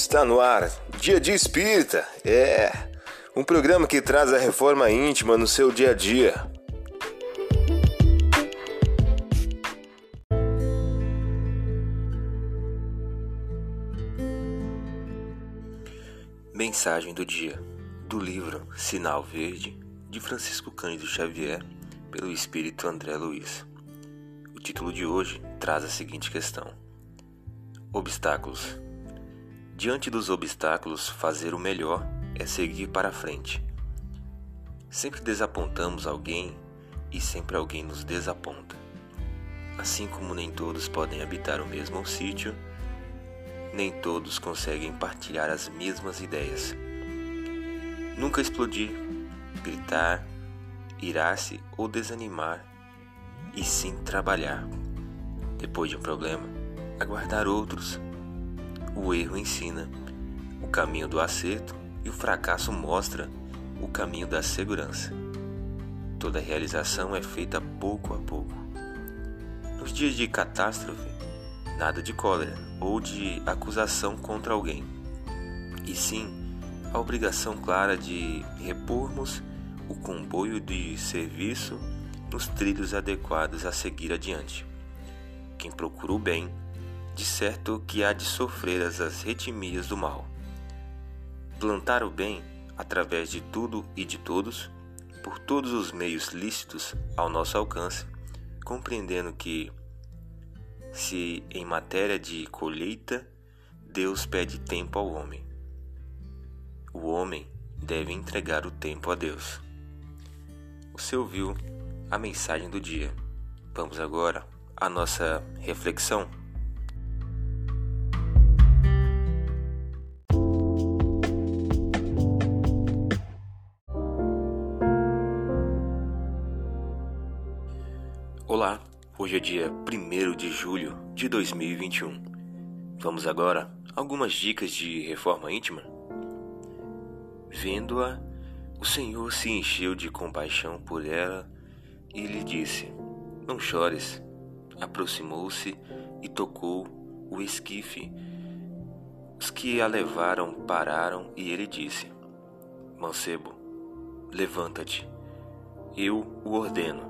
Está no ar, Dia de Espírita. É um programa que traz a reforma íntima no seu dia a dia. Mensagem do dia do livro Sinal Verde de Francisco Cândido Xavier pelo espírito André Luiz. O título de hoje traz a seguinte questão: Obstáculos. Diante dos obstáculos, fazer o melhor é seguir para frente. Sempre desapontamos alguém e sempre alguém nos desaponta. Assim como nem todos podem habitar o mesmo sítio, nem todos conseguem partilhar as mesmas ideias. Nunca explodir, gritar, irar-se ou desanimar, e sim trabalhar. Depois de um problema, aguardar outros. O erro ensina o caminho do acerto e o fracasso mostra o caminho da segurança. Toda realização é feita pouco a pouco. Nos dias de catástrofe, nada de cólera ou de acusação contra alguém, e sim a obrigação clara de repormos o comboio de serviço nos trilhos adequados a seguir adiante. Quem procura o bem, de certo que há de sofrer as retimias do mal. Plantar o bem através de tudo e de todos, por todos os meios lícitos ao nosso alcance, compreendendo que, se em matéria de colheita, Deus pede tempo ao homem, o homem deve entregar o tempo a Deus. Você ouviu a mensagem do dia. Vamos agora à nossa reflexão. Olá, hoje é dia 1 de julho de 2021. Vamos agora algumas dicas de reforma íntima? Vendo-a, o Senhor se encheu de compaixão por ela e lhe disse: Não chores. Aproximou-se e tocou o esquife. Os que a levaram pararam e ele disse: Mancebo, levanta-te. Eu o ordeno.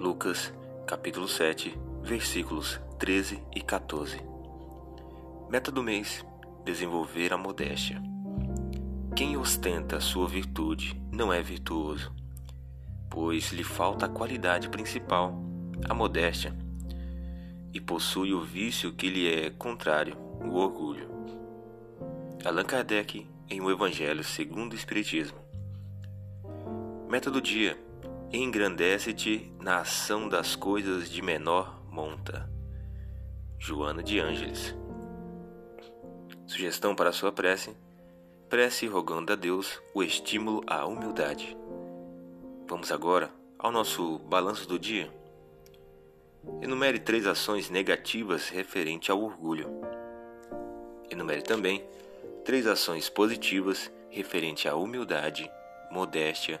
Lucas, capítulo 7, versículos 13 e 14. Meta do mês: desenvolver a modéstia. Quem ostenta sua virtude não é virtuoso, pois lhe falta a qualidade principal, a modéstia, e possui o vício que lhe é contrário, o orgulho. Allan Kardec em O Evangelho segundo o Espiritismo. Meta do dia: engrandece-te na ação das coisas de menor monta. Joana de Ângeles. Sugestão para sua prece prece rogando a Deus o estímulo à humildade. Vamos agora ao nosso balanço do dia. Enumere três ações negativas referente ao orgulho. Enumere também três ações positivas referente à humildade, modéstia